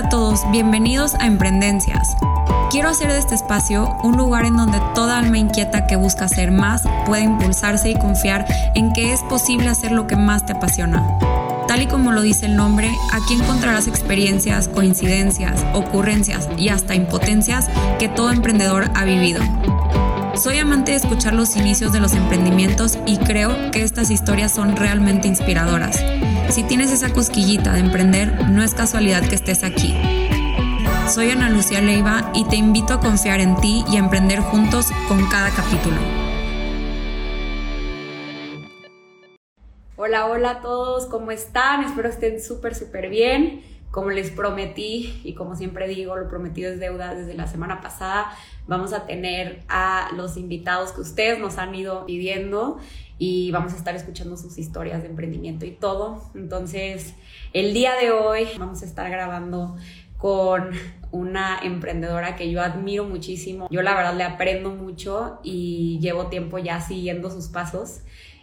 A todos, bienvenidos a Emprendencias. Quiero hacer de este espacio un lugar en donde toda alma inquieta que busca hacer más pueda impulsarse y confiar en que es posible hacer lo que más te apasiona. Tal y como lo dice el nombre, aquí encontrarás experiencias, coincidencias, ocurrencias y hasta impotencias que todo emprendedor ha vivido. Soy amante de escuchar los inicios de los emprendimientos y creo que estas historias son realmente inspiradoras. Si tienes esa cosquillita de emprender, no es casualidad que estés aquí. Soy Ana Lucía Leiva y te invito a confiar en ti y a emprender juntos con cada capítulo. Hola, hola a todos, ¿cómo están? Espero estén súper, súper bien. Como les prometí y como siempre digo, lo prometido es deuda desde la semana pasada, vamos a tener a los invitados que ustedes nos han ido pidiendo y vamos a estar escuchando sus historias de emprendimiento y todo. Entonces, el día de hoy vamos a estar grabando con una emprendedora que yo admiro muchísimo. Yo la verdad le aprendo mucho y llevo tiempo ya siguiendo sus pasos.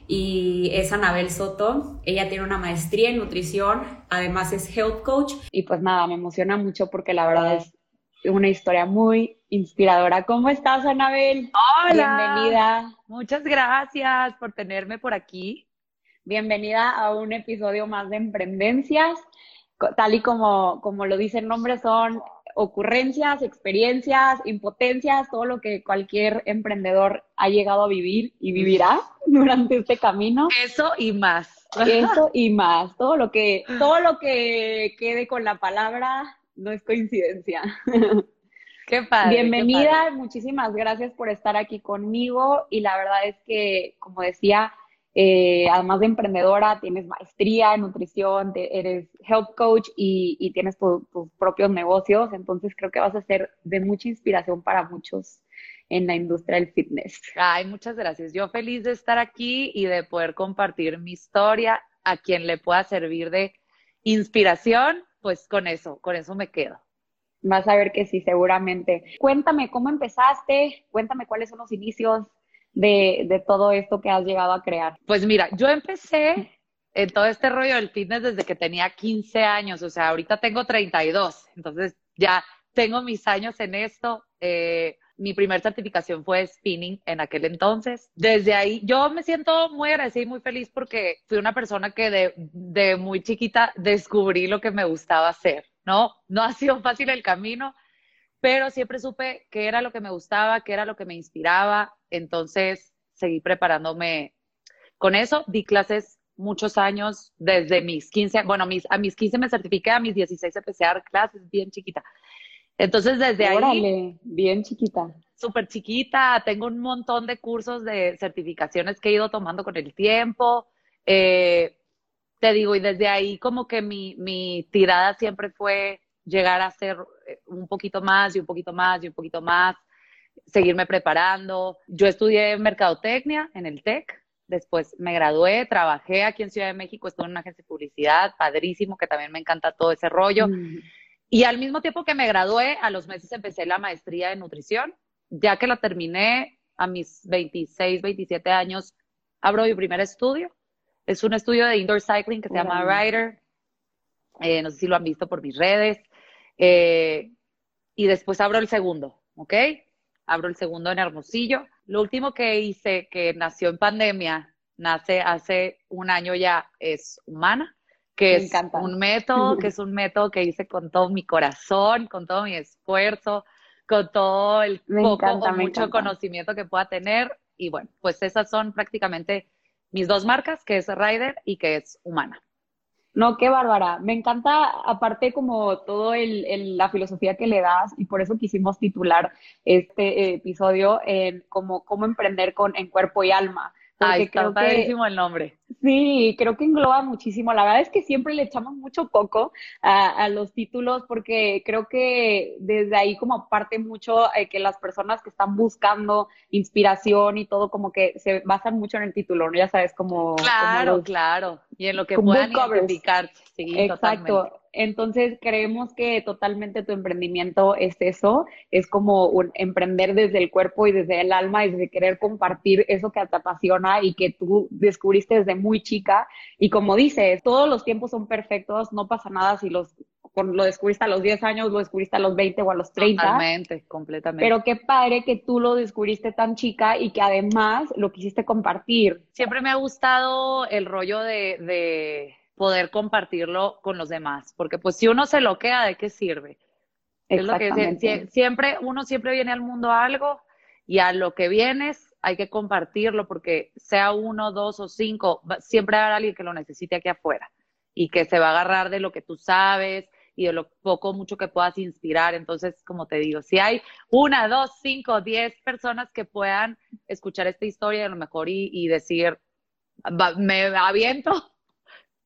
Y es Anabel Soto. Ella tiene una maestría en nutrición, además es health coach. Y pues nada, me emociona mucho porque la verdad es una historia muy inspiradora. ¿Cómo estás, Anabel? Hola. Bienvenida. Muchas gracias por tenerme por aquí. Bienvenida a un episodio más de Emprendencias. Tal y como, como lo dice el nombre, son ocurrencias, experiencias, impotencias, todo lo que cualquier emprendedor ha llegado a vivir y vivirá durante este camino. Eso y más. Eso y más. Todo lo que, todo lo que quede con la palabra no es coincidencia. Qué padre. Bienvenida, muchísimas gracias por estar aquí conmigo y la verdad es que, como decía, eh, además de emprendedora, tienes maestría en nutrición, eres health coach y, tienes tus propios negocios, entonces creo que vas a ser de mucha inspiración para muchos en la industria del fitness. Ay, muchas gracias. Yo feliz de estar aquí y de poder compartir mi historia a quien le pueda servir de inspiración pues con eso, con eso me quedo. Vas a ver que sí, seguramente. Cuéntame cómo empezaste, cuéntame cuáles son los inicios de, todo esto que has llegado a crear. Pues mira, yo empecé en todo este rollo del fitness desde que tenía 15 años, o sea, ahorita tengo 32, entonces ya tengo mis años en esto. Eh, mi primera certificación fue spinning en aquel entonces. Desde ahí yo me siento muy agradecida y muy feliz porque fui una persona que de, de muy chiquita descubrí lo que me gustaba hacer, ¿no? No ha sido fácil el camino, pero siempre supe qué era lo que me gustaba, qué era lo que me inspiraba. Entonces seguí preparándome con eso. Di clases muchos años, desde mis 15, bueno, mis, a mis 15 me certifiqué, a mis 16 empecé a dar clases bien chiquita. Entonces, desde Órale, bien chiquita. Súper chiquita, tengo un montón de cursos de certificaciones que he ido tomando con el tiempo. Eh, te digo, y desde ahí como que mi, mi tirada siempre fue llegar a ser eh, un poquito más y un poquito más y un poquito más, seguirme preparando. Yo estudié mercadotecnia en el TEC, después me gradué, trabajé aquí en Ciudad de México, estuve en una agencia de publicidad, padrísimo, que también me encanta todo ese rollo. Mm. Y al mismo tiempo que me gradué, a los meses empecé la maestría de nutrición. Ya que la terminé a mis 26, 27 años, abro mi primer estudio. Es un estudio de indoor cycling que se llama Rider. Eh, no sé si lo han visto por mis redes. Eh, y después abro el segundo, ¿ok? Abro el segundo en Hermosillo. Lo último que hice, que nació en pandemia, nace hace un año ya, es Humana que es un método, que es un método que hice con todo mi corazón, con todo mi esfuerzo, con todo el poco o mucho conocimiento que pueda tener. Y bueno, pues esas son prácticamente mis dos marcas, que es Rider y que es Humana. No, qué bárbara. Me encanta, aparte, como todo el, la filosofía que le das, y por eso quisimos titular este episodio en como cómo emprender con en cuerpo y alma. Ay, está padrísimo el nombre. Sí, creo que engloba muchísimo. La verdad es que siempre le echamos mucho poco a, los títulos porque creo que desde ahí como parte mucho eh, que las personas que están buscando inspiración y todo como que se basan mucho en el título, ¿no? Ya sabes, como... Claro, claro. Y en lo que puedan. Sí, Exacto. Entonces, creemos que totalmente tu emprendimiento es eso, es como un emprender desde el cuerpo y desde el alma y desde querer compartir eso que te apasiona y que tú descubriste desde muy chica. Y como dices, todos los tiempos son perfectos, no pasa nada si los lo descubriste a los 10 años, lo descubriste a los 20 o a los 30. Totalmente, completamente. Pero qué padre que tú lo descubriste tan chica y que además lo quisiste compartir. Siempre me ha gustado el rollo de, de poder compartirlo con los demás, porque pues si uno se lo queda, ¿de qué sirve? Es lo que siempre, uno siempre viene al mundo a algo y a lo que vienes hay que compartirlo porque sea uno, dos o cinco, siempre habrá alguien que lo necesite aquí afuera y que se va a agarrar de lo que tú sabes y de lo poco mucho que puedas inspirar. Entonces, como te digo, si hay una, dos, cinco, diez personas que puedan escuchar esta historia a lo mejor y, decir, me aviento,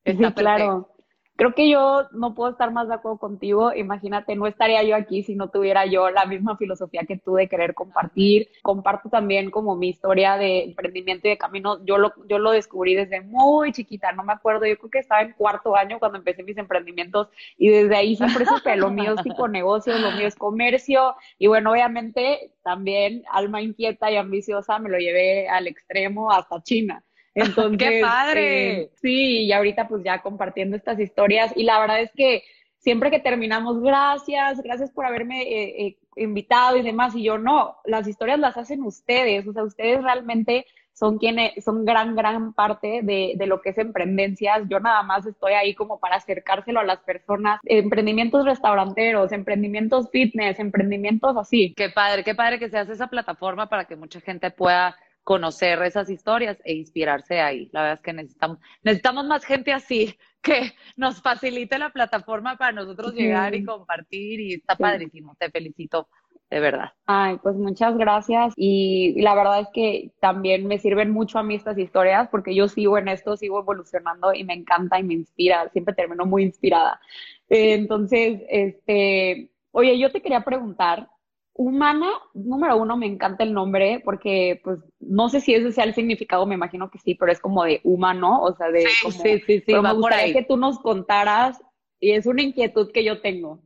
está claro creo que yo no puedo estar más de acuerdo contigo. Imagínate, no estaría yo aquí si no tuviera yo la misma filosofía que tú de querer compartir. Comparto también como mi historia de emprendimiento y de camino. Yo lo, yo lo descubrí desde muy chiquita, no me acuerdo. Yo creo que estaba en cuarto año cuando empecé mis emprendimientos y desde ahí siempre supe lo mío es tipo negocios, lo mío es comercio. Y bueno, obviamente también alma inquieta y ambiciosa me lo llevé al extremo hasta China. Entonces, ¡Qué padre! Eh, sí, y ahorita pues ya compartiendo estas historias y la verdad es que siempre que terminamos, gracias, gracias por haberme eh, eh, invitado y demás, y yo no, las historias las hacen ustedes, o sea, ustedes realmente son quienes, son gran, gran parte de, de, lo que es emprendencias. Yo nada más estoy ahí como para acercárselo a las personas. Emprendimientos restauranteros, emprendimientos fitness, emprendimientos así. Qué padre, qué padre que se hace esa plataforma para que mucha gente pueda conocer esas historias e inspirarse ahí. La verdad es que necesitamos, necesitamos más gente así, que nos facilite la plataforma para nosotros llegar y compartir y está padrísimo. Te felicito, de verdad. Ay, pues muchas gracias y la verdad es que también me sirven mucho a mí estas historias porque yo sigo en esto, sigo evolucionando y me encanta y me inspira, siempre termino muy inspirada. entonces, este, oye, yo te quería preguntar, Humana, número uno, me encanta el nombre porque, pues, no sé si ese sea el significado, me imagino que sí, pero es como de humano, o sea, de sí, sí, sí, sí, me gustaría que tú nos contaras y es una inquietud que yo tengo.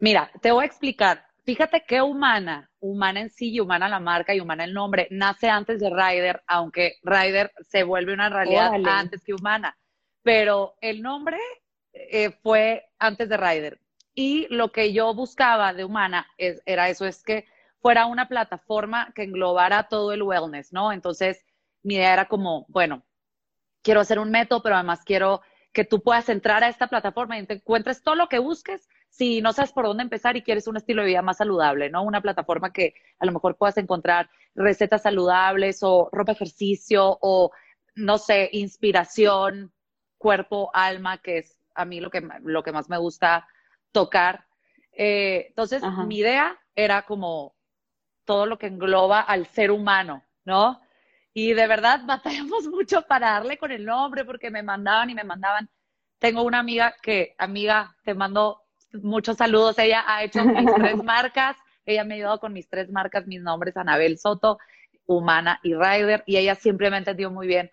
Mira, te voy a explicar. Fíjate que humana, humana en sí y humana la marca y humana el nombre, nace antes de Rider, aunque Rider se vuelve una realidad antes que humana. Pero el nombre eh, fue antes de Rider. Y lo que yo buscaba de Humana es, era eso, es que fuera una plataforma que englobara todo el wellness, ¿no? Entonces, mi idea era como, bueno, quiero hacer un método, pero además quiero que tú puedas entrar a esta plataforma y te encuentres todo lo que busques si no sabes por dónde empezar y quieres un estilo de vida más saludable, ¿no? Una plataforma que a lo mejor puedas encontrar recetas saludables o ropa ejercicio o, no sé, inspiración, cuerpo, alma, que es a mí lo que, lo que más me gusta tocar. Eh, entonces, mi idea era como todo lo que engloba al ser humano, ¿no? Y de verdad batallamos mucho para darle con el nombre porque me mandaban y me mandaban. Tengo una amiga que, amiga, te mando muchos saludos. Ella ha hecho mis tres marcas. Ella me ha ayudado con mis tres marcas, mis nombres, Anabel Soto, Humana y Ryder. Y ella siempre me entendió muy bien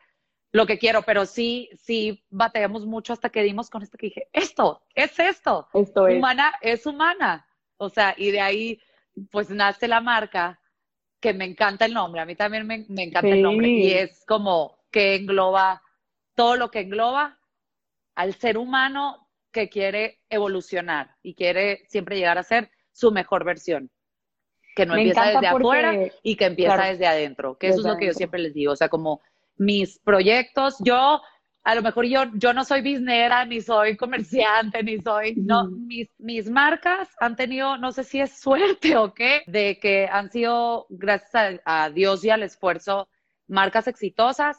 lo que quiero, pero sí, sí batallamos mucho hasta que dimos con esto que dije, esto, es esto. Esto es. Humana es humana. O sea, y de ahí, pues nace la marca, que me encanta el nombre. A mí también me, encanta el nombre. Y es como que engloba todo lo que engloba al ser humano que quiere evolucionar y quiere siempre llegar a ser su mejor versión. Que no empieza desde afuera y que empieza desde adentro. Que eso es lo que yo siempre les digo. O sea, como mis proyectos. Yo, a lo mejor yo, yo no soy biznera, ni soy comerciante, ni soy, no, mis, mis marcas han tenido, no sé si es suerte o qué, de que han sido, gracias a, Dios y al esfuerzo, marcas exitosas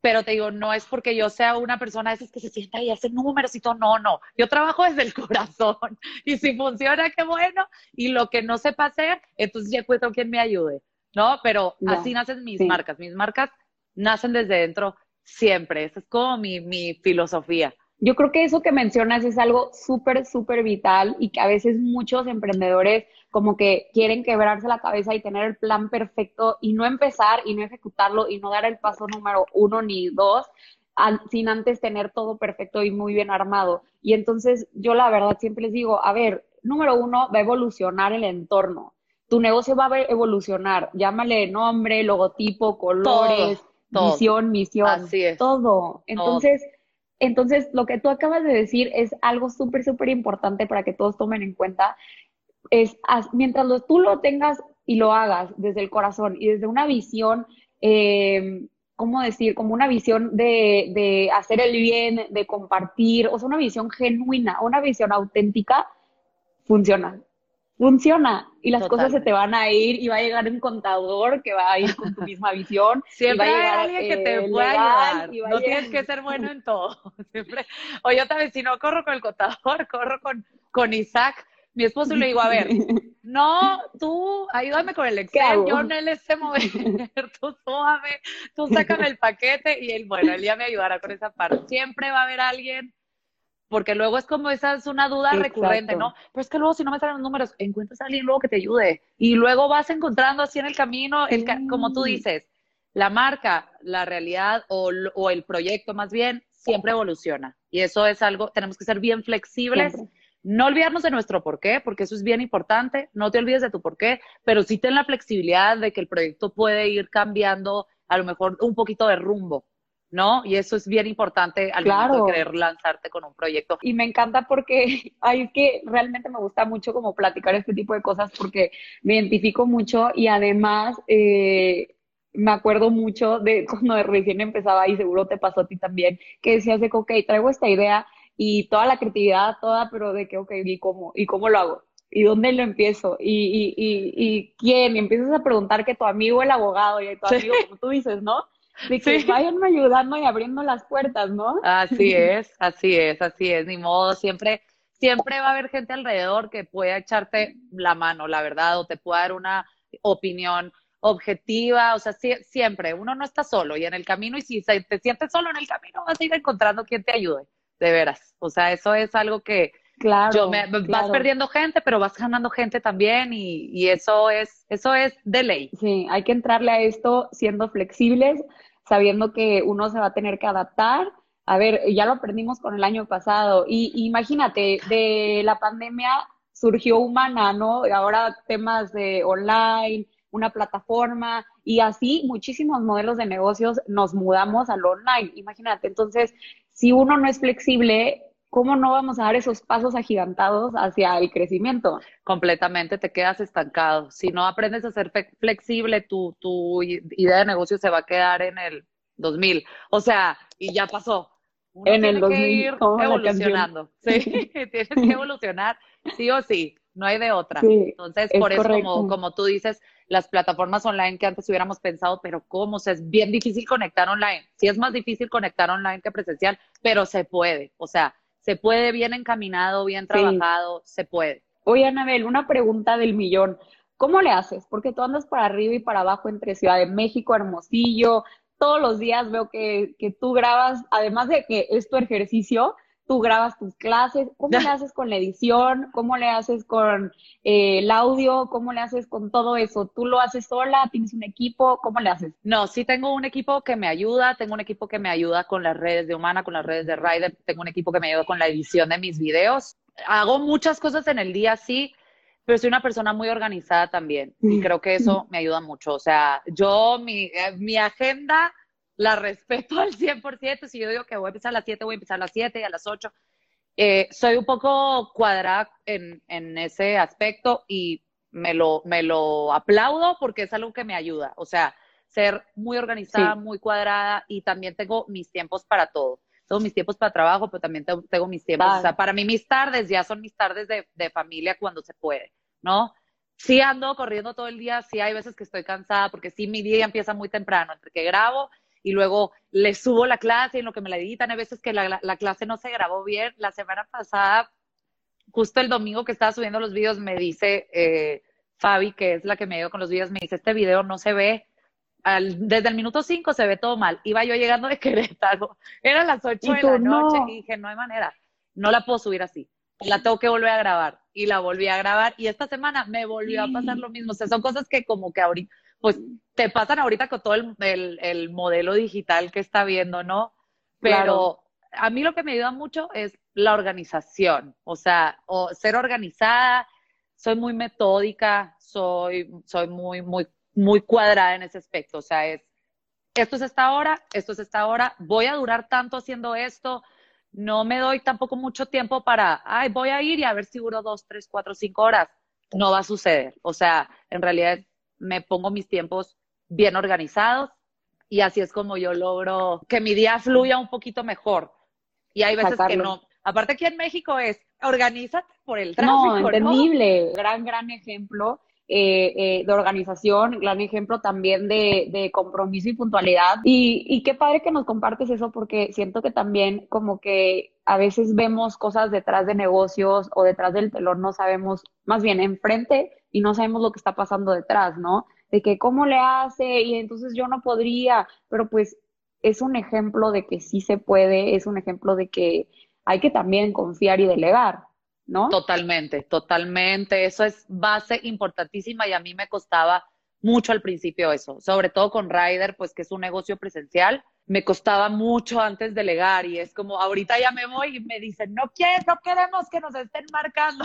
pero te digo, no es porque yo sea una persona de esas que se sienta y hace números y todo, no, no, yo trabajo desde el corazón y si funciona, qué bueno, y lo que no sepa hacer, entonces ya encuentro quien me ayude, ¿no? Pero así nacen mis marcas, mis marcas nacen desde dentro siempre. Esa es como mi, mi filosofía. Yo creo que eso que mencionas es algo súper, súper vital y que a veces muchos emprendedores como que quieren quebrarse la cabeza y tener el plan perfecto y no empezar y no ejecutarlo y no dar el paso número uno ni dos sin antes tener todo perfecto y muy bien armado. Y entonces yo la verdad siempre les digo, a ver, número uno, va a evolucionar el entorno. Tu negocio va a evolucionar, llámale nombre, logotipo, colores visión, misión, todo. Entonces, Entonces, lo que tú acabas de decir es algo súper, súper importante para que todos tomen en cuenta. Es, mientras tú lo tengas y lo hagas desde el corazón y desde una visión, eh, ¿cómo decir? Como una visión de, de hacer el bien, de compartir, o sea, una visión genuina, una visión auténtica, funciona funciona y las cosas se te van a ir y va a llegar un contador que va a ir con tu misma visión. Siempre va hay alguien que te pueda ayudar. No tienes que ser bueno en todo. Siempre. O yo también, si no corro con el contador, corro con, con Isaac, mi esposo, le digo, a ver, no, tú ayúdame con el Excel, yo no le sé mover, tú súbame, tú sácame el paquete y él, bueno, él ya me ayudará con esa parte. Siempre va a haber alguien porque luego es como esa es una duda recurrente, ¿no? Pero es que luego si no me salen los números, encuentras a alguien luego que te ayude y luego vas encontrando así en el camino, el, como tú dices, la marca, la realidad o, o, el proyecto más bien siempre evoluciona y eso es algo, tenemos que ser bien flexibles. No olvidarnos de nuestro porqué, porque eso es bien importante. No te olvides de tu porqué, pero sí ten la flexibilidad de que el proyecto puede ir cambiando a lo mejor un poquito de rumbo. ¿No? Y eso es bien importante al momento de querer lanzarte con un proyecto. Y me encanta porque, ay, es que realmente me gusta mucho como platicar este tipo de cosas porque me identifico mucho y además eh, me acuerdo mucho de cuando recién empezaba y seguro te pasó a ti también, que decías de que, ok, traigo esta idea y toda la creatividad, toda, pero de que, ok, ¿y cómo? ¿Y cómo lo hago? ¿Y dónde lo empiezo? ¿Y, y, y, y quién? Y empiezas a preguntar que tu amigo el abogado y tu amigo, como tú dices, ¿no? De que vayan ayudando y abriendo las puertas, ¿no? Así es, así es, así es, ni modo, siempre, siempre va a haber gente alrededor que pueda echarte la mano, la verdad, o te pueda dar una opinión objetiva, o sea, siempre, uno no está solo y en el camino, y si te sientes solo en el camino, vas a ir encontrando quien te ayude, de veras, o sea, eso es algo que, Claro, Vas perdiendo gente, pero vas ganando gente también y, y, eso es, eso es de ley. Sí, hay que entrarle a esto siendo flexibles, sabiendo que uno se va a tener que adaptar. A ver, ya lo aprendimos con el año pasado. Y imagínate, de la pandemia surgió humana, ¿no? Ahora temas de online, una plataforma y así muchísimos modelos de negocios nos mudamos al online. Imagínate, entonces, si uno no es flexible, ¿cómo no vamos a dar esos pasos agigantados hacia el crecimiento? Completamente, te quedas estancado. Si no aprendes a ser flexible, tu, tu idea de negocio se va a quedar en el 2000. O sea, y ya pasó. en el 2000, que ir evolucionando. Sí, tienes que evolucionar, sí o sí, no hay de otra. Entonces, por eso, como, como tú dices, las plataformas online que antes hubiéramos pensado, pero ¿cómo? O sea, es bien difícil conectar online. Sí es más difícil conectar online que presencial, pero se puede. O sea, se puede bien encaminado, bien trabajado, se puede. Oye, Anabel, una pregunta del millón. ¿Cómo le haces? Porque tú andas para arriba y para abajo entre Ciudad de México, Hermosillo. Todos los días veo que, que tú grabas, además de que es tu ejercicio, tú grabas tus clases, ¿cómo le haces con la edición? ¿Cómo le haces con eh, el audio? ¿Cómo le haces con todo eso? ¿Tú lo haces sola? ¿Tienes un equipo? ¿Cómo le haces? No, sí tengo un equipo que me ayuda, tengo un equipo que me ayuda con las redes de Humana, con las redes de Rider, tengo un equipo que me ayuda con la edición de mis videos. Hago muchas cosas en el día, sí, pero soy una persona muy organizada también y creo que eso me ayuda mucho. O sea, yo, mi, eh, mi agenda la respeto al 100%. Si yo digo que voy a empezar a las 7, voy a empezar a las 7 y a las 8. Eh, soy un poco cuadrada en, en, ese aspecto y me lo, me lo aplaudo porque es algo que me ayuda. O sea, ser muy organizada, muy cuadrada y también tengo mis tiempos para todo. Tengo mis tiempos para trabajo, pero también tengo, mis tiempos. O sea, para mí mis tardes ya son mis tardes de, de familia cuando se puede, ¿no? Sí ando corriendo todo el día, sí hay veces que estoy cansada porque sí mi día empieza muy temprano, entre que grabo y luego le subo la clase y en lo que me la editan, hay veces que la, clase no se grabó bien. La semana pasada, justo el domingo que estaba subiendo los videos, me dice eh, Fabi, que es la que me dio con los videos, me dice, este video no se ve, desde el minuto 5 se ve todo mal. Iba yo llegando de Querétaro, eran las 8 de la noche y dije, no hay manera, no la puedo subir así, la tengo que volver a grabar. Y la volví a grabar y esta semana me volvió a pasar lo mismo. O sea, son cosas que como que ahorita, pues te pasan ahorita con todo el, modelo digital que está viendo, ¿no? Pero a mí lo que me ayuda mucho es la organización, o sea, o ser organizada, soy muy metódica, soy, soy muy, muy, muy cuadrada en ese aspecto, o sea, es, esto es esta hora, esto es esta hora, voy a durar tanto haciendo esto, no me doy tampoco mucho tiempo para, ay, voy a ir y a ver si duro dos, tres, cuatro, cinco horas. No va a suceder. O sea, en realidad me pongo mis tiempos bien organizados y así es como yo logro que mi día fluya un poquito mejor. Y hay veces que no. Aparte aquí en México es, organízate por el tráfico. No, entendible. Gran, gran ejemplo. Eh, eh, de organización, gran ejemplo también de, de compromiso y puntualidad. Y, y, qué padre que nos compartes eso porque siento que también como que a veces vemos cosas detrás de negocios o detrás del telón, no sabemos, más bien enfrente y no sabemos lo que está pasando detrás, ¿no? De que cómo le hace y entonces yo no podría, pero pues es un ejemplo de que sí se puede, es un ejemplo de que hay que también confiar y delegar. ¿no? Totalmente, totalmente. Eso es base importantísima y a mí me costaba mucho al principio eso, sobre todo con Ryder, pues que es un negocio presencial, me costaba mucho antes delegar y es como, ahorita ya me voy y me dicen, no quieres, no queremos que nos estén marcando.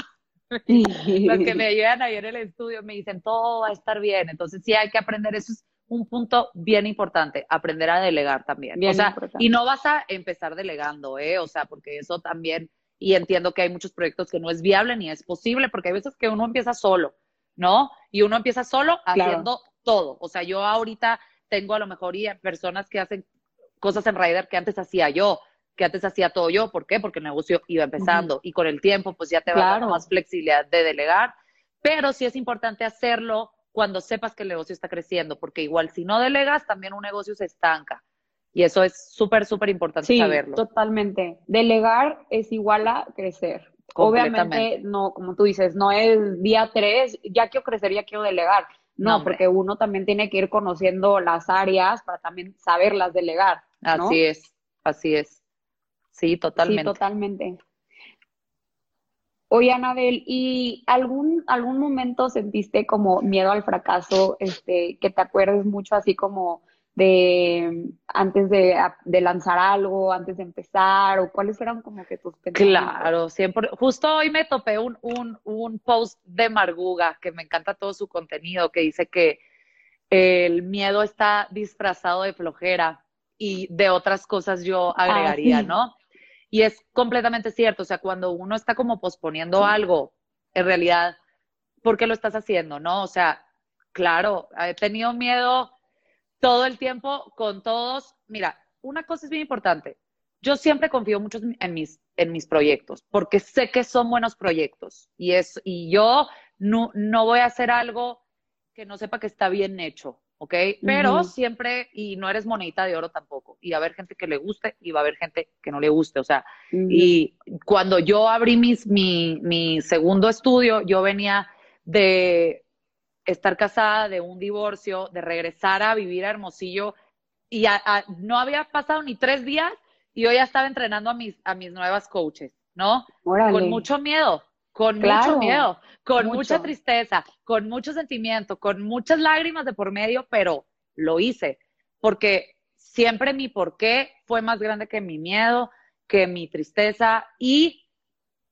Los que me llegan ahí en el estudio me dicen, todo va a estar bien, entonces sí hay que aprender, eso es un punto bien importante, aprender a delegar también. o sea, y no vas a empezar delegando, ¿eh? O sea, porque eso también y entiendo que hay muchos proyectos que no es viable ni es posible, porque hay veces que uno empieza solo, ¿no? Y uno empieza solo haciendo todo. O sea, yo ahorita tengo a lo mejor personas que hacen cosas en Rider que antes hacía yo, que antes hacía todo yo. ¿Por qué? Porque el negocio iba empezando y con el tiempo pues ya te va dando más flexibilidad de delegar, pero sí es importante hacerlo cuando sepas que el negocio está creciendo, porque igual si no delegas, también un negocio se estanca. Y eso es súper, súper importante sí, saberlo. Totalmente. Delegar es igual a crecer. Obviamente, no, como tú dices, no es día tres, ya quiero crecer, ya quiero delegar. No, porque uno también tiene que ir conociendo las áreas para también saberlas delegar. Así es, así es. Sí, totalmente. Sí, totalmente. Oye, Anabel, ¿y algún, algún momento sentiste como miedo al fracaso, este, que te acuerdes mucho así como de antes de, lanzar algo, antes de empezar, o cuáles eran como que tus pensamientos? Claro, siempre. Justo hoy me topé un, un, un post de Marguga, que me encanta todo su contenido, que dice que el miedo está disfrazado de flojera y de otras cosas yo ah, agregaría, ¿no? Y es completamente cierto, o sea, cuando uno está como posponiendo algo, en realidad, ¿por qué lo estás haciendo, no? O sea, claro, he tenido miedo todo el tiempo con todos. Mira, una cosa es bien importante. Yo siempre confío mucho en mis, en mis proyectos, porque sé que son buenos proyectos. Y, es, y yo no, no voy a hacer algo que no sepa que está bien hecho, ¿ok? Pero siempre, y no eres monedita de oro tampoco. Y va a haber gente que le guste y va a haber gente que no le guste. O sea, y cuando yo abrí mis, mi, mi segundo estudio, yo venía de estar casada, de un divorcio, de regresar a vivir a Hermosillo y no había pasado ni tres días y yo ya estaba entrenando a mis, a mis nuevas coaches, ¿no? Con mucho miedo, con mucho miedo, con mucha tristeza, con mucho sentimiento, con muchas lágrimas de por medio, pero lo hice porque siempre mi porqué fue más grande que mi miedo, que mi tristeza y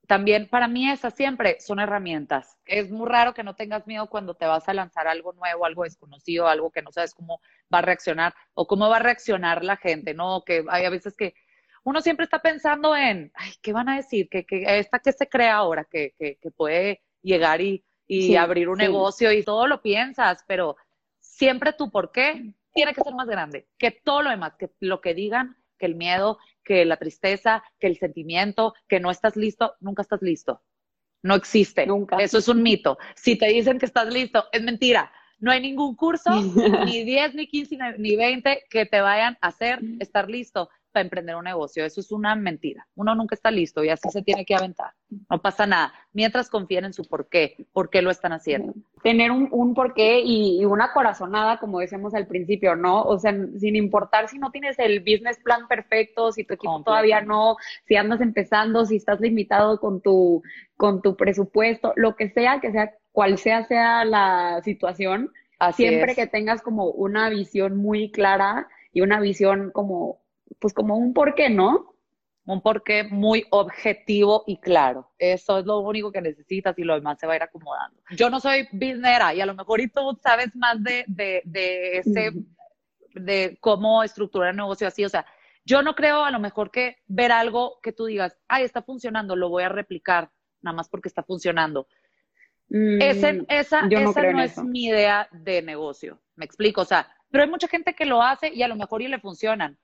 también para mí esas siempre son herramientas. Es muy raro que no tengas miedo cuando te vas a lanzar algo nuevo, algo desconocido, algo que no sabes cómo va a reaccionar o cómo va a reaccionar la gente, ¿no? Que hay a veces que uno siempre está pensando en, ay, ¿qué van a decir? ¿Que, esta que se crea ahora, que, que, que puede llegar y, y abrir un negocio y todo lo piensas, pero siempre tu por qué tiene que ser más grande que todo lo demás, que lo que digan, que el miedo, que la tristeza, que el sentimiento, que no estás listo, nunca estás listo. No existe. Nunca. Eso es un mito. Si te dicen que estás listo, es mentira. No hay ningún curso, ni 10, ni 15, ni 20, que te vayan a hacer estar listo emprender un negocio. Eso es una mentira. Uno nunca está listo y así se tiene que aventar. No pasa nada. Mientras confíen en su por qué, por qué lo están haciendo. Tener un, un porqué y, una corazonada, como decíamos al principio, ¿no? O sea, sin importar si no tienes el business plan perfecto, si tu equipo todavía no, si andas empezando, si estás limitado con tu, con tu presupuesto, lo que sea, que sea, cual sea sea la situación, siempre que tengas como una visión muy clara y una visión como pues como un porqué, ¿no? Un porqué muy objetivo y claro. Eso es lo único que necesitas y lo demás se va a ir acomodando. Yo no soy businessera y a lo mejor y tú sabes más de, de, de ese, de cómo estructurar el negocio así. O sea, yo no creo a lo mejor que ver algo que tú digas, ay, está funcionando, lo voy a replicar, nada más porque está funcionando. Mm, Ese- esa no esa no es eso. mi idea de negocio, me explico, o sea, pero hay mucha gente que lo hace y a lo mejor y le funcionan,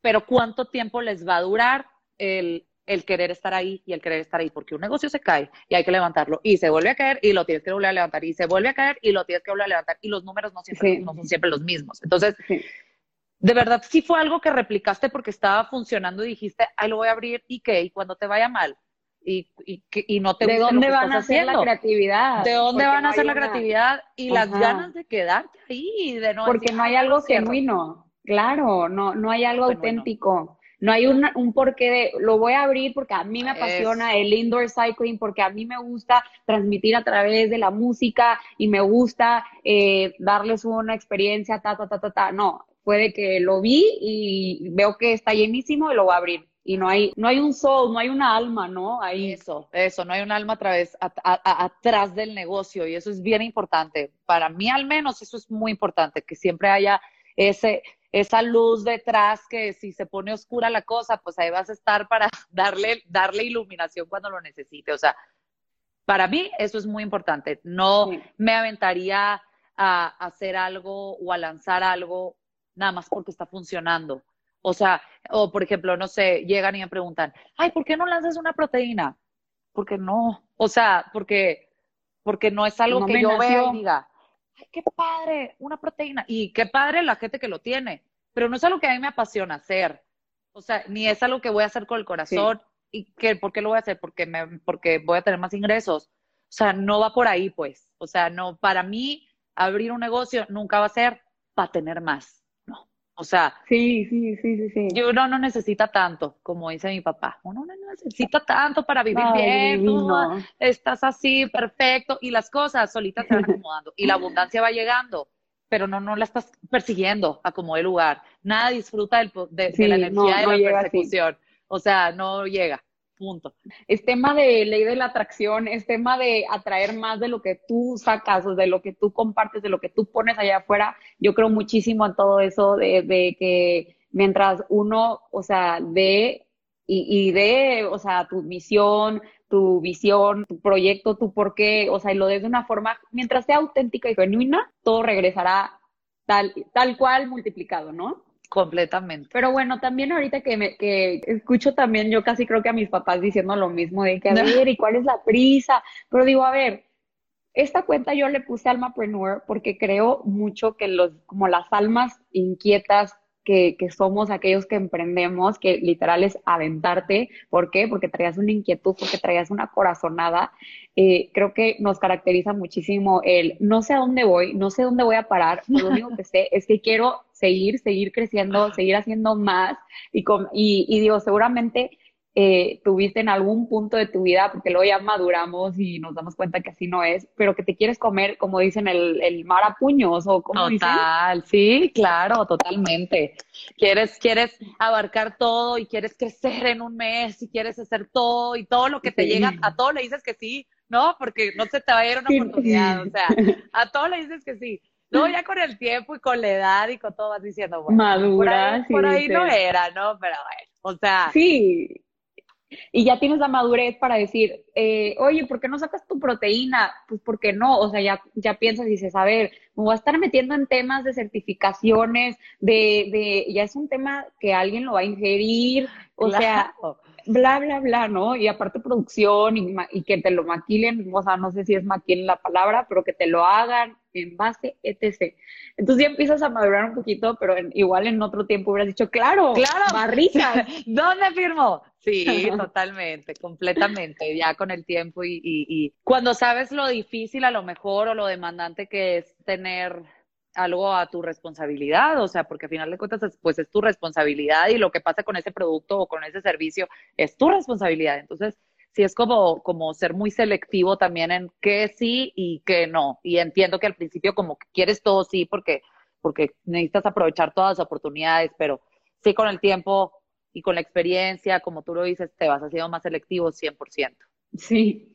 pero ¿cuánto tiempo les va a durar el, el querer estar ahí y el querer estar ahí? Porque un negocio se cae y hay que levantarlo y se vuelve a caer y lo tienes que volver a levantar y se vuelve a caer y lo tienes que volver a levantar y los números no, siempre, Sí. no son siempre los mismos. Entonces, Sí. de verdad sí fue algo que replicaste porque estaba funcionando y dijiste, ay, lo voy a abrir y qué, y cuando te vaya mal y, y, y no te ¿De lo dónde que van a hacer la creatividad? ¿De dónde Porque van no a hacer la una- creatividad y las ganas de quedarte ahí y de no Porque decir, no hay "Ah, algo no cierro"? genuino. Claro, no, no hay algo auténtico. No hay una- un porqué de lo voy a abrir porque a mí me apasiona el indoor cycling, porque a mí me gusta transmitir a través de la música y me gusta eh, darles una experiencia, ta, ta, ta, ta, ta. No, puede que lo vi y veo que está llenísimo y lo voy a abrir. Y no hay, no hay un soul, no hay una alma, ¿no? Ahí. Eso, eso, no hay un alma a través, a- a- a- atrás del negocio y eso es bien importante. Para mí al menos eso es muy importante, que siempre haya ese, esa luz detrás que si se pone oscura la cosa, pues ahí vas a estar para darle, darle iluminación cuando lo necesite. O sea, para mí eso es muy importante. No Sí. me aventaría a hacer algo o a lanzar algo nada más porque está funcionando. O sea, o por ejemplo, no sé, llegan y me preguntan, ay, ¿por qué no lanzas una proteína? Porque no, o sea, porque, porque no es algo No que yo vea y diga, ay, qué padre, una proteína. Y qué padre la gente que lo tiene, pero no es algo que a mí me apasiona hacer. O sea, ni es algo que voy a hacer con el corazón. ¿Y que, por qué lo voy a hacer? Porque, me, porque voy a tener más ingresos. O sea, no va por ahí, pues. O sea, no, para mí, abrir un negocio nunca va a ser para tener más. No. O sea, Sí, sí, sí, sí, sí. y uno no necesita tanto, como dice mi papá. Uno no necesita tanto para vivir Ay, bien. tú divino. estás así, perfecto. Y las cosas solitas se van acomodando. Y la abundancia va llegando. Pero no, no la estás persiguiendo a como de lugar. Nada disfruta del de, de la no, energía no de la así. persecución. O sea, no llega. Punto. es tema de ley de la atracción, es tema de atraer más de lo que tú sacas, de lo que tú compartes, de lo que tú pones allá afuera. Yo creo muchísimo en todo eso de, de que mientras uno, o sea, dé y, dé, o sea, tu misión, tu visión, tu proyecto, tu porqué, o sea, y lo des de una forma, mientras sea auténtica y genuina, todo regresará tal, tal cual multiplicado, ¿no? Completamente. Pero bueno, también ahorita que, me, que escucho también, yo casi creo que a mis papás diciendo lo mismo, de que a ver, ¿y cuál es la prisa? Pero digo, a ver, esta cuenta yo le puse Almapreneur porque creo mucho que los, como las almas inquietas que, que somos aquellos que emprendemos, que literal es aventarte. ¿Por qué? Porque traías una inquietud, porque traías una corazonada. Eh, creo que nos caracteriza muchísimo el no sé a dónde voy, no sé dónde voy a parar, lo único que sé es que quiero seguir, seguir creciendo, seguir haciendo más y, con, y, y digo, seguramente eh, tuviste en algún punto de tu vida, porque luego ya maduramos y nos damos cuenta que así no es, pero que te quieres comer, como dicen, el, el mar a puños o como dicen. Total, sí, claro, totalmente. Quieres, quieres abarcar todo y quieres crecer en un mes y quieres hacer todo y todo lo que te Sí. llega, a todo le dices que sí, ¿no? Porque no se te va a ir una oportunidad, o sea, a todo le dices que sí. Luego ya con el tiempo y con la edad y con todo vas diciendo, bueno, Maduras por ahí, y por ahí no era, ¿no? Pero bueno, o sea, Sí. Y ya tienes la madurez para decir, eh, oye, ¿por qué no sacas tu proteína? Pues porque no, o sea, ya, ya piensas y dices, a ver, me voy a estar metiendo en temas de certificaciones, de, de, ya es un tema que alguien lo va a ingerir, o sea, bla, bla, bla, ¿no? Y aparte producción y, y que te lo maquilen, o sea, no sé si es maquilen la palabra, pero que te lo hagan, envase, etc. Entonces ya empiezas a madurar un poquito, pero en- igual en otro tiempo hubieras dicho, claro, Claro. barritas. ¿Dónde firmo? Sí, totalmente, completamente, ya con el tiempo y, y, y cuando sabes lo difícil a lo mejor o lo demandante que es tener algo a tu responsabilidad, o sea, porque al final de cuentas es, pues es tu responsabilidad y lo que pasa con ese producto o con ese servicio es tu responsabilidad. Entonces, sí es como, como ser muy selectivo también en qué sí y qué no. Y entiendo que al principio como que quieres todo sí porque, porque necesitas aprovechar todas las oportunidades, pero sí con el tiempo y con la experiencia, como tú lo dices, te vas haciendo más selectivo 100%. Sí,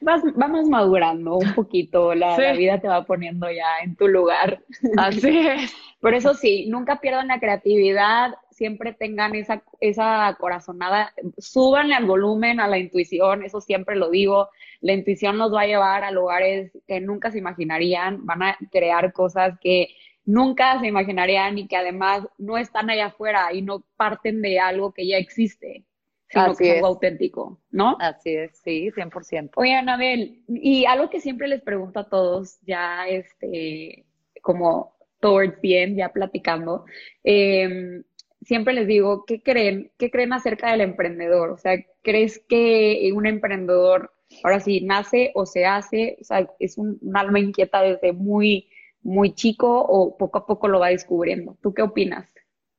vas, vamos madurando un poquito, la, Sí. la vida te va poniendo ya en tu lugar. Así es. Por eso sí, nunca pierdan la creatividad, siempre tengan esa, esa corazonada, súbanle al volumen, a la intuición, eso siempre lo digo, la intuición nos va a llevar a lugares que nunca se imaginarían, van a crear cosas que nunca se imaginarían y que además no están allá afuera y no parten de algo que ya existe, sino que es algo auténtico, ¿no? Así es, sí, 100%. Oye, Anabel, y algo que siempre les pregunto a todos, ya este, como towards the ya platicando, em, siempre les digo, ¿qué creen? ¿Qué creen acerca del emprendedor? O sea, ¿crees que un emprendedor, ahora sí, nace o se hace? O sea, es un alma inquieta desde muy muy chico o poco a poco lo va descubriendo. ¿Tú qué opinas?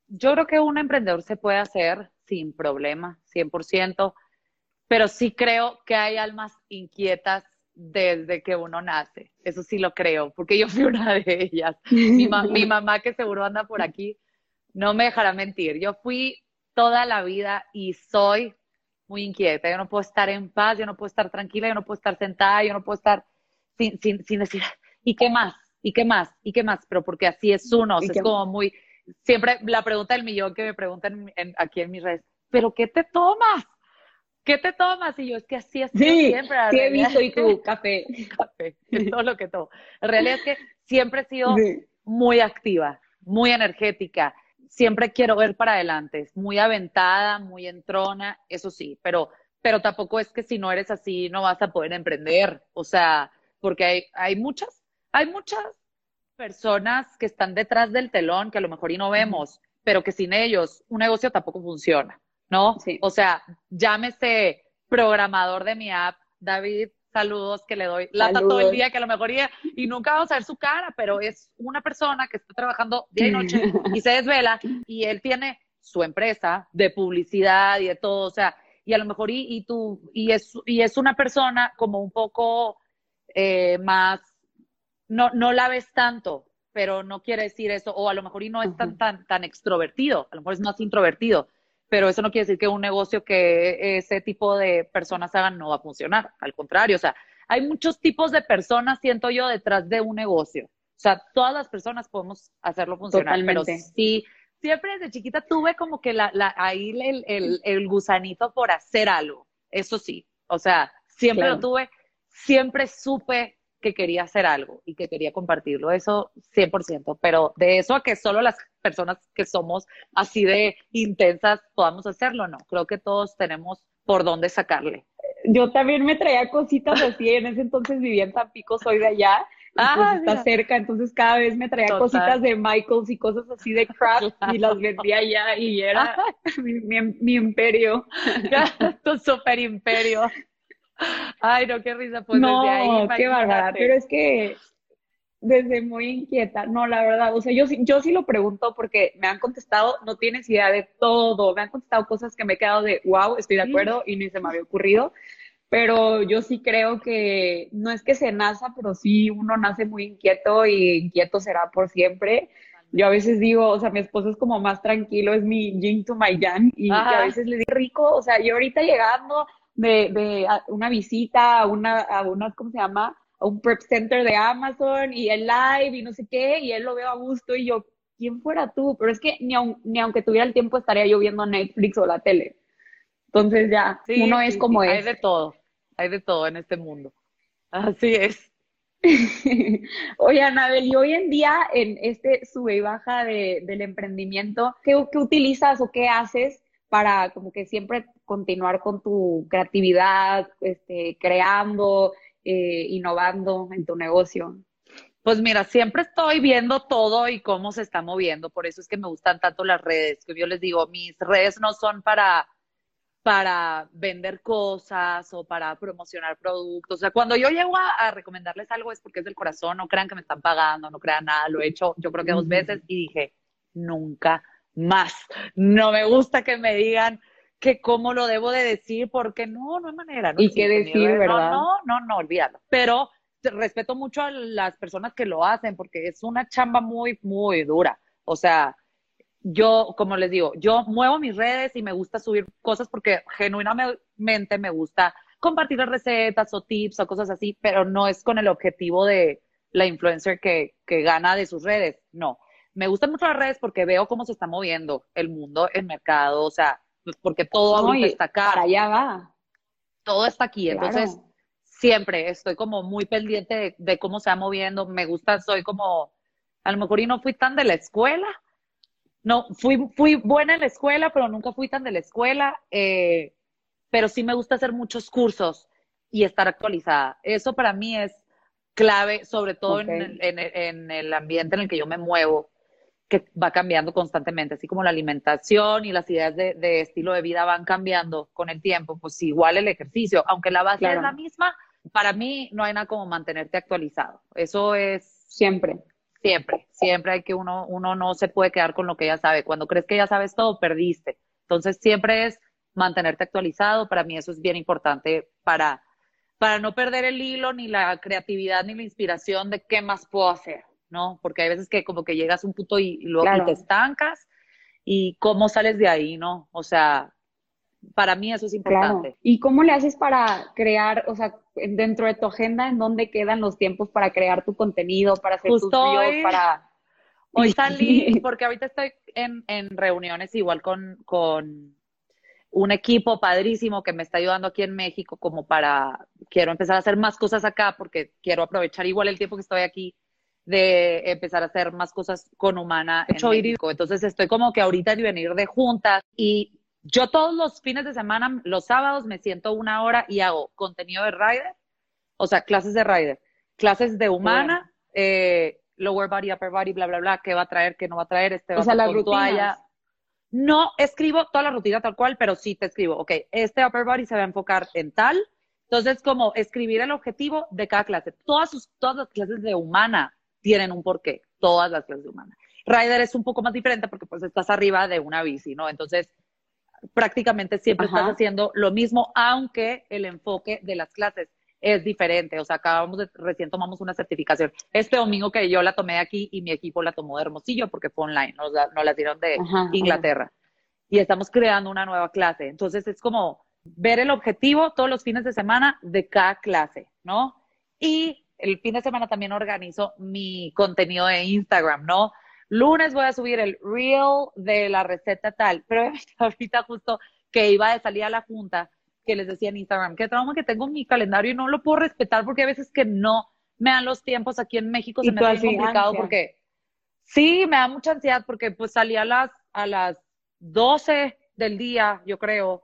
Yo creo que un emprendedor se puede hacer sin problema, 100%, pero sí creo que hay almas inquietas desde que uno nace. Eso sí lo creo, porque yo fui una de ellas. Mi, mi mamá, que seguro anda por aquí, no me dejará mentir. Yo fui toda la vida y soy muy inquieta. Yo no puedo estar en paz, yo no puedo estar tranquila, yo no puedo estar sentada, yo no puedo estar sin, sin, sin decir, ¿y qué más? ¿y qué más? ¿Y qué más? Pero porque así es uno, es como muy, siempre la pregunta del millón que me preguntan aquí en mis redes, ¿pero qué te tomas? ¿Qué te tomas? Y yo, es que así es siempre. Sí, he visto y tu café. Café, todo lo que tomo. En realidad es que siempre he sido muy activa, muy energética, siempre quiero ver para adelante, muy aventada, muy entrona, eso sí, pero, pero tampoco es que si no eres así no vas a poder emprender, o sea, porque hay, hay muchas hay muchas personas que están detrás del telón que a lo mejor y no vemos, pero que sin ellos un negocio tampoco funciona, ¿no? Sí. O sea, llámese programador de mi app, David, saludos que le doy. Lata todo el día, que a lo mejor y, nunca vamos a ver su cara, pero es una persona que está trabajando día y noche y se desvela y él tiene su empresa de publicidad y de todo, o sea, y a lo mejor y, y tú, y es, y es una persona como un poco eh, más no, no la ves tanto, pero no quiere decir eso, o a lo mejor y no es tan, tan, tan extrovertido, a lo mejor es más introvertido, pero eso no quiere decir que un negocio que ese tipo de personas hagan no va a funcionar, al contrario, o sea, hay muchos tipos de personas, siento yo, detrás de un negocio. O sea, todas las personas podemos hacerlo funcionar, pero sí, siempre desde chiquita tuve como que la, la, ahí el, el, el, gusanito por hacer algo, eso sí, o sea, siempre lo tuve, siempre supe que quería hacer algo y que quería compartirlo, eso 100%, pero de eso a que solo las personas que somos así de intensas podamos hacerlo, no, creo que todos tenemos por dónde sacarle. Yo también me traía cositas así, en ese entonces vivía en Tampico, soy de allá, pues ah, está cerca, entonces cada vez me traía cositas de Michaels y cosas así de craft y las vendía allá y era mi, mi, imperio. tu super imperio. Ay, no, qué risa. Pues no, desde ahí. qué bárbara. Pero es que desde muy inquieta, no, la verdad, o sea, yo, yo sí lo pregunto porque me han contestado, no tienes idea de todo, me han contestado cosas que me he quedado de, wow, estoy de acuerdo y ni se me había ocurrido, pero yo sí creo que no es que se naza, pero sí uno nace muy inquieto y inquieto será por siempre. Yo a veces digo, o sea, mi esposo es como más tranquilo, es mi yin to my yang, y a veces le digo, rico, o sea, yo ahorita llegando, de, de una visita a una, a una, ¿cómo se llama? A un prep center de Amazon y el live y no sé qué, y él lo veo a gusto y yo, ¿quién fuera tú? Pero es que ni, ni aunque tuviera el tiempo estaría yo viendo Netflix o la tele. Entonces ya, uno es como es. Hay de todo, hay de todo en este mundo. Así es. Oye, Anabel, y hoy en día en este sube y baja de, del emprendimiento, ¿qué, ¿qué, utilizas o qué haces para como que siempre continuar con tu creatividad, este, creando, eh, innovando en tu negocio? Pues mira, siempre estoy viendo todo y cómo se está moviendo, por eso es que me gustan tanto las redes, que yo les digo, mis redes no son para para vender cosas o para promocionar productos. O sea, cuando yo llego a, a, recomendarles algo es porque es del corazón, no crean que me están pagando, no crean nada, lo he hecho yo creo que dos veces y dije, nunca más. No me gusta que me digan que cómo lo debo de decir, porque no, no hay manera. y qué decir, ¿verdad? No, no, no, olvídalo. Pero respeto mucho a las personas que lo hacen, porque es una chamba muy, muy dura. O sea, yo, como les digo, yo muevo mis redes y me gusta subir cosas porque genuinamente me gusta compartir recetas o tips o cosas así, pero no es con el objetivo de la influencer que, que gana de sus redes, no me gustan mucho las redes porque veo cómo se está moviendo el mundo, el mercado, o sea, pues, porque todo No, ahorita está acá, Para allá va. todo está aquí, Claro. entonces siempre estoy como muy pendiente de, de cómo se va moviendo, me gusta, soy como, a lo mejor y no fui tan de la escuela, no, fui, fui buena en la escuela, pero nunca fui tan de la escuela, eh, pero sí me gusta hacer muchos cursos y estar actualizada. Eso para mí es clave, sobre todo en Ok. el- en, el- en el ambiente en el que yo me muevo, que va cambiando constantemente, así como la alimentación y las ideas de, de estilo de vida van cambiando con el tiempo, pues igual el ejercicio, aunque la base Claro. es la misma, para mí no hay nada como mantenerte actualizado. Eso es Siempre. Siempre, siempre hay que uno, uno no se puede quedar con lo que ya sabe. Cuando crees que ya sabes todo, perdiste. Entonces siempre es mantenerte actualizado. Para mí eso es bien importante para, para no perder el hilo, ni la creatividad, ni la inspiración de qué más puedo hacer, ¿no? Porque hay veces que como que llegas a un punto y, y luego y te estancas y cómo sales de ahí, ¿no? O sea, para mí eso es Claro. importante. ¿Y cómo le haces para crear, o sea, dentro de tu agenda, en dónde quedan los tiempos para crear tu contenido, para hacer tus Justo reels, hoy- para... Hoy salí, porque ahorita estoy en, en reuniones igual con, con un equipo padrísimo que me está ayudando aquí en México como para, quiero empezar a hacer más cosas acá porque quiero aprovechar igual el tiempo que estoy aquí de empezar a hacer más cosas con Humana en Hecho, México. Entonces estoy como que ahorita en venir de juntas y yo todos los fines de semana, los sábados me siento una hora y hago contenido de rider, o sea, clases de rider, clases de Humana, eh, lower body, upper body, bla, bla, bla, qué va a traer, qué no va a traer, este va O sea, a rutinas. toalla. No escribo toda la rutina tal cual, pero sí te escribo, ok, este upper body se va a enfocar en tal. Entonces, como escribir el objetivo de cada clase. Todas, sus, todas las clases de humana tienen un porqué, todas las clases de humana. Rider es un poco más diferente porque pues estás arriba de una bici, ¿no? Entonces, prácticamente siempre Ajá. estás haciendo lo mismo, aunque el enfoque de las clases es diferente. O sea, acabamos de, recién tomamos una certificación. Este domingo que yo la tomé aquí y mi equipo la tomó de Hermosillo porque fue online, nos la, nos la dieron de Ajá, ajá. Inglaterra. Y estamos creando una nueva clase. Entonces es como ver el objetivo todos los fines de semana de cada clase, ¿no? Y el fin de semana también organizo mi contenido de Instagram, ¿no? Lunes voy a subir el reel de la receta tal, pero ahorita justo que iba de salir a la junta, que les decía en Instagram, qué trauma que tengo en mi calendario y no lo puedo respetar porque a veces que no me dan los tiempos aquí en México, se me hace complicado ansia. porque sí, me da mucha ansiedad porque pues salí a las, a las 12 del día, yo creo,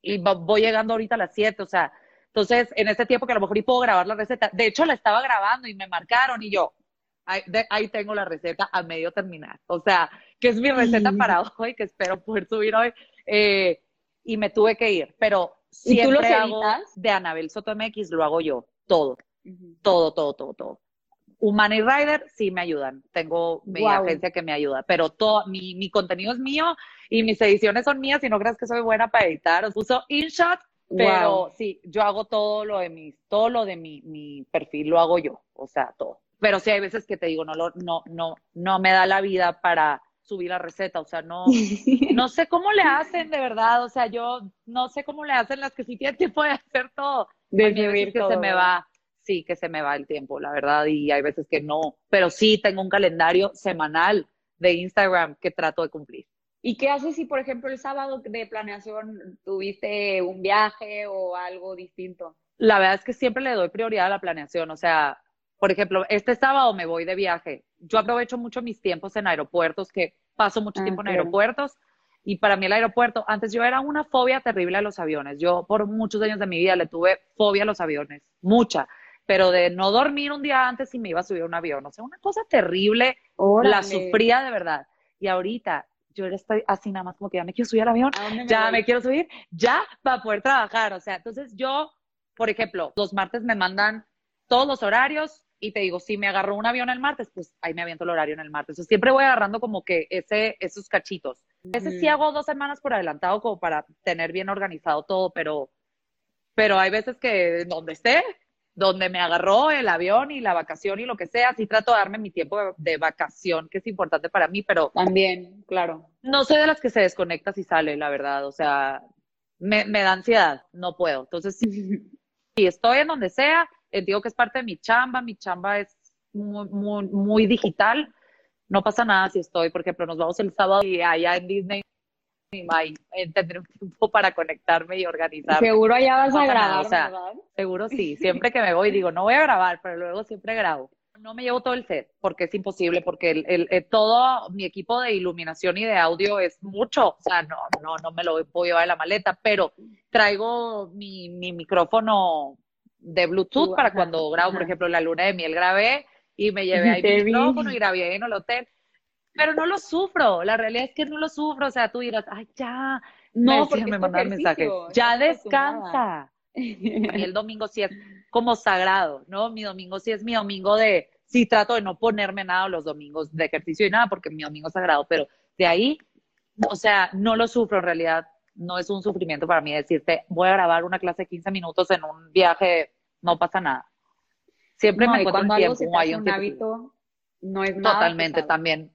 y voy llegando ahorita a las 7, o sea, entonces en ese tiempo que a lo mejor y puedo grabar la receta, de hecho la estaba grabando y me marcaron y yo, ahí, de- ahí tengo la receta a medio terminar, o sea, que es mi receta para hoy, que espero poder subir hoy, eh, y me tuve que ir, pero ¿Y tú los siempre hago editas? de Anabel Soto MX, lo hago yo, todo, Ujú. todo, todo, todo, todo. Humana y Rider sí me ayudan. Tengo mi Guau. agencia que me ayuda, pero todo mi, mi contenido es mío y mis ediciones son mías y no creas que soy buena para editar. Os uso InShot, pero sí, yo hago todo lo de mi, todo lo de mi, mi perfil lo hago yo, o sea, todo. Pero sí hay veces que te digo, no lo, no, no, no me da la vida para subir la receta, o sea, no, no sé cómo le hacen de verdad, o sea, yo no sé cómo le hacen las que sí tienen tiempo de hacer todo. De subir que todo, se me va, sí, que se me va el tiempo, la verdad, y hay veces que no, pero sí tengo un calendario semanal de Instagram que trato de cumplir. ¿Y qué haces si, por ejemplo, el sábado de planeación tuviste un viaje o algo distinto? La verdad es que siempre le doy prioridad a la planeación, o sea, por ejemplo, este sábado me voy de viaje. Yo aprovecho mucho mis tiempos en aeropuertos, que paso mucho Ah, tiempo en claro. aeropuertos. Y para mí el aeropuerto, antes yo era una fobia terrible a los aviones. Yo por muchos años de mi vida le tuve fobia a los aviones, mucha. Pero de no dormir un día antes y me iba a subir a un avión. O sea, una cosa terrible, la Órale. sufría de verdad. Y ahorita yo ya estoy así nada más como que ya me quiero subir al avión, ¿A dónde me ya voy? me quiero subir, ya para poder trabajar. O sea, entonces yo, por ejemplo, los martes me mandan todos los horarios y te digo, si me agarró un avión el martes, pues ahí me aviento el horario en el martes. Entonces, siempre voy agarrando como que ese, esos cachitos. Ese sí hago dos semanas por adelantado como para tener bien organizado todo, pero, pero hay veces que donde esté, donde me agarró el avión y la vacación y lo que sea, sí trato de darme mi tiempo de, de vacación, que es importante para mí, pero También, claro. no soy de las que se desconecta si sale, la verdad. O sea, me, me da ansiedad, no puedo. Entonces, si, si estoy en donde sea, entiendo que es parte de mi chamba, mi chamba es muy, muy, muy digital. no pasa nada si estoy, por ejemplo, nos vamos el sábado y allá en Disney y tendré un tiempo para conectarme y organizarme. Seguro allá vas a grabar, o sea, Seguro sí, siempre que me voy digo, no voy a grabar, pero luego siempre grabo. No me llevo todo el set porque es imposible, porque el, el, eh, todo mi equipo de iluminación y de audio es mucho, o sea, no, no, no me lo puedo llevar en la maleta, pero traigo mi, mi micrófono de Bluetooth para cuando grabo, por ejemplo, la luna de miel grabé y me llevé ahí mi micrófono y grabé en el hotel pero no lo sufro, la realidad es que no lo sufro, o sea, tú dirás, ay, ya, no, me, porque me mandan mensajes, ya descansa. Y el domingo sí es como sagrado, ¿no? Mi domingo sí es mi domingo de, sí trato de no ponerme nada los domingos de ejercicio y nada, porque mi domingo es sagrado, pero de ahí, o sea, no lo sufro en realidad, no es un sufrimiento para mí decirte, voy a grabar una clase de 15 minutos en un viaje, no pasa nada. Siempre me encuentro un tiempo, hay un, hábito, no es nada Totalmente, también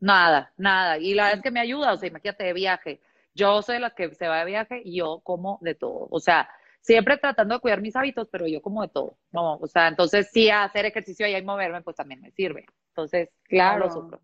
Nada, nada. Y la verdad es que me ayuda, o sea, imagínate de viaje. Yo soy de las que se va de viaje y yo como de todo. O sea, siempre tratando de cuidar mis hábitos, pero yo como de todo. No, o sea, entonces sí hacer ejercicio y moverme, pues también me sirve. Entonces, claro. No,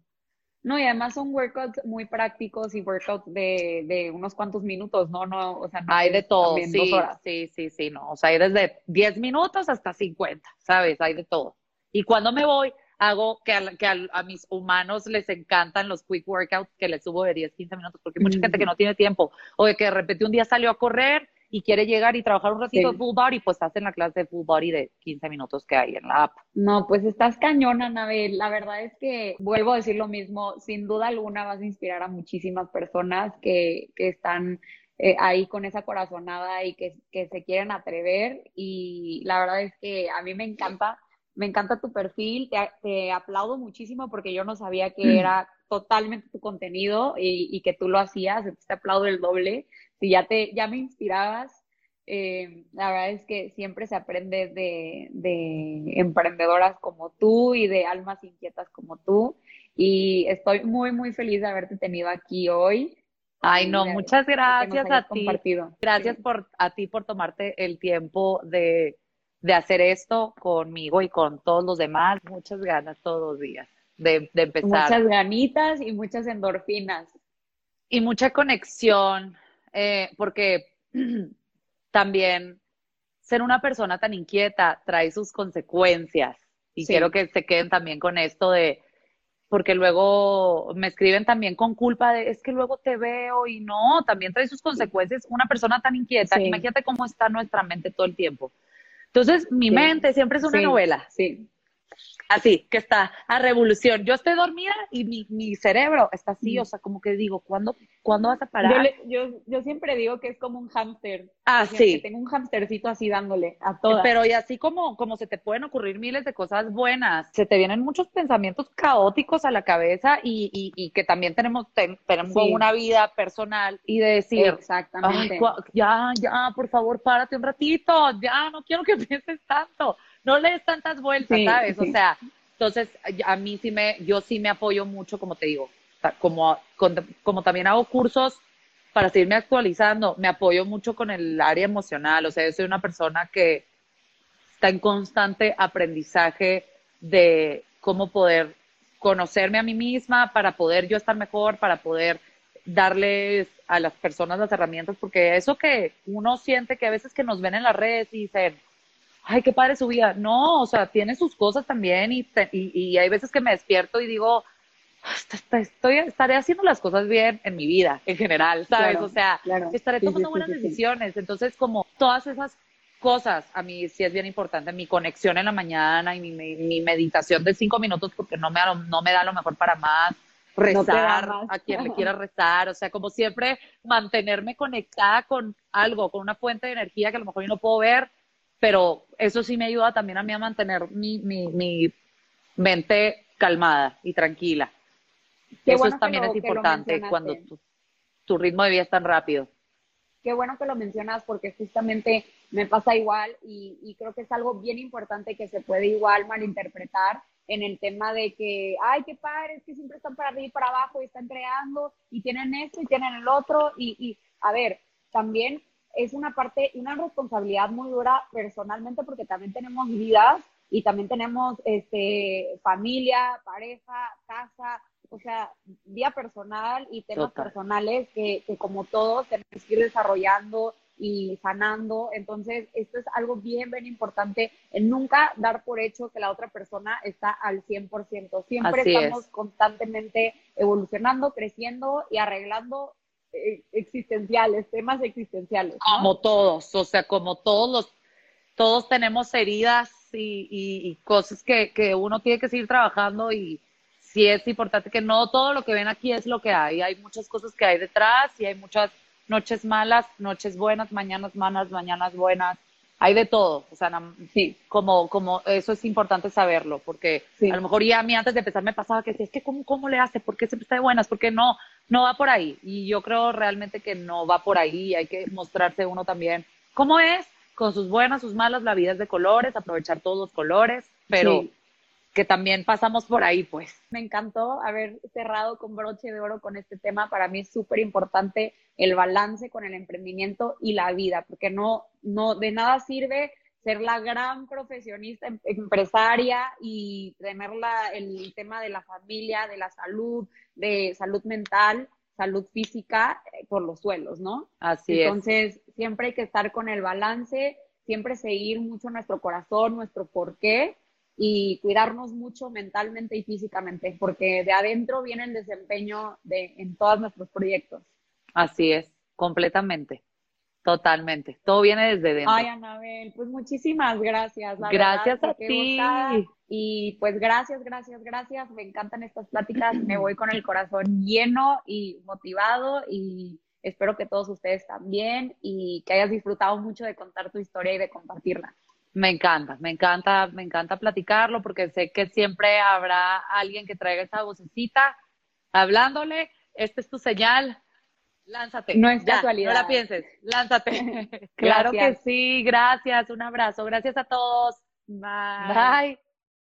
no, y además son workouts muy prácticos y workouts de, de unos cuantos minutos, ¿no? no o sea, hay de todo, sí, sí, sí, sí, no. O sea, hay desde 10 minutos hasta 50, ¿sabes? Hay de todo. Y cuando me voy, hago que, a, que a, mis humanos les encantan los quick workouts que les subo de 10, 15 minutos, porque hay mucha gente que no tiene tiempo, o de que de repente un día salió a correr y quiere llegar y trabajar un ratito de full body, pues estás en la clase de full body de 15 minutos que hay en la app. No, pues estás cañona, Anabel. La verdad es que vuelvo a decir lo mismo, sin duda alguna vas a inspirar a muchísimas personas que, que están eh, ahí con esa corazonada y que, que se quieren atrever. Y la verdad es que a mí me encanta me encanta tu perfil, te, aplaudo muchísimo porque yo no sabía que mm. era totalmente tu contenido y, que tú lo hacías, te aplaudo el doble. Si ya, te, ya me inspirabas, eh, la verdad es que siempre se aprende de, de, emprendedoras como tú y de almas inquietas como tú. Y estoy muy, muy feliz de haberte tenido aquí hoy. Ay, no, muchas gracias a ti. Gracias por a ti por tomarte el tiempo de de hacer esto conmigo y con todos los demás. Muchas ganas todos los días de, empezar. Muchas ganitas y muchas endorfinas. Y mucha conexión, eh, porque también ser una persona tan inquieta trae sus consecuencias. Y quiero que se queden también con esto de, porque luego me escriben también con culpa de, es que luego te veo y no, también trae sus consecuencias. Una persona tan inquieta, imagínate cómo está nuestra mente todo el tiempo. Entonces, mi mente siempre es una novela. Sí. Así, que está a revolución. Yo estoy dormida y mi, mi cerebro está así, o sea, como que digo, ¿cuándo, ¿cuándo vas a parar? Yo, yo, yo siempre digo que es como un hámster. Ah, sí. tengo un hámstercito así dándole a todas. Pero y así como, como se te pueden ocurrir miles de cosas buenas, se te vienen muchos pensamientos caóticos a la cabeza y, y, y que también tenemos, tenemos una vida personal y de decir, exactamente. ya, ya, por favor, párate un ratito, ya, no quiero que pienses tanto no le des tantas vueltas, ¿sabes? O sea, entonces a mí sí me, yo sí me apoyo mucho, como te digo, como, como también hago cursos para seguirme actualizando, me apoyo mucho con el área emocional, o sea, yo soy una persona que está en constante aprendizaje de cómo poder conocerme a mí misma para poder yo estar mejor, para poder darles a las personas las herramientas, porque eso que uno siente que a veces que nos ven en las redes y dicen, ay, qué padre su vida. No, o sea, tiene sus cosas también y, y, hay veces que me despierto y digo, estoy, estaré haciendo las cosas bien en mi vida en general, ¿sabes? o sea, estaré tomando buenas decisiones. Entonces, como todas esas cosas, a mí sí es bien importante, mi conexión en la mañana y mi, meditación de cinco minutos porque no me, no me da lo mejor para más rezar a quien le quiera rezar, o sea, como siempre mantenerme conectada con algo, con una fuente de energía que a lo mejor yo no puedo ver, pero eso sí me ayuda también a mí a mantener mi, mi, mi mente calmada y tranquila. eso también es importante cuando tu, tu, ritmo de vida es tan rápido. Qué bueno que lo mencionas porque justamente me pasa igual y, y creo que es algo bien importante que se puede igual malinterpretar en el tema de que, ay, qué padre, es que siempre están para arriba y para abajo y están creando y tienen esto y tienen el otro y, y a ver, también es una parte, una responsabilidad muy dura personalmente porque también tenemos vidas y también tenemos este, familia, pareja, casa, o sea, vida personal y temas personales que, que como todos tenemos que ir desarrollando y sanando. Entonces, esto es algo bien, bien importante, en nunca dar por hecho que la otra persona está al 100%. Siempre estamos constantemente evolucionando, creciendo y arreglando existenciales, temas existenciales. Como todos, o sea, como todos los, todos tenemos heridas y, y, cosas que, que uno tiene que seguir trabajando y sí es importante que no todo lo que ven aquí es lo que hay. Hay muchas cosas que hay detrás y hay muchas noches malas, noches buenas, mañanas malas, mañanas buenas. Hay de todo, o sea, sí, como, como eso es importante saberlo, porque a lo mejor ya a mí antes de empezar me pasaba que decía, es que ¿cómo, cómo le hace? ¿Por qué siempre está de buenas? ¿Por qué no? No va por ahí. Y yo creo realmente que no va por ahí, hay que mostrarse uno también cómo es, con sus buenas, sus malas, la vida es de colores, aprovechar todos los colores, pero que también pasamos por ahí, pues. Me encantó haber cerrado con broche de oro con este tema. Para mí es súper importante el balance con el emprendimiento y la vida, porque no, no, de nada sirve ser la gran profesionista em, empresaria y tener el tema de la familia, de la salud, de salud mental, salud física eh, por los suelos, ¿no? Así Entonces, siempre hay que estar con el balance, siempre seguir mucho nuestro corazón, nuestro porqué y cuidarnos mucho mentalmente y físicamente, porque de adentro viene el desempeño de, en todos nuestros proyectos. Así es, completamente, totalmente. Todo viene desde dentro. Ay, Anabel, pues muchísimas gracias. gracias a ti. Y pues gracias, gracias, gracias. Me encantan estas pláticas. Me voy con el corazón lleno y motivado y espero que todos ustedes también y que hayas disfrutado mucho de contar tu historia y de compartirla. Me encanta, me encanta, me encanta platicarlo porque sé que siempre habrá alguien que traiga esa vocecita hablándole. Esta es tu señal. Lánzate. No es casualidad. No la pienses. Lánzate. claro que sí. Gracias. Un abrazo. Gracias a todos. Bye. Bye.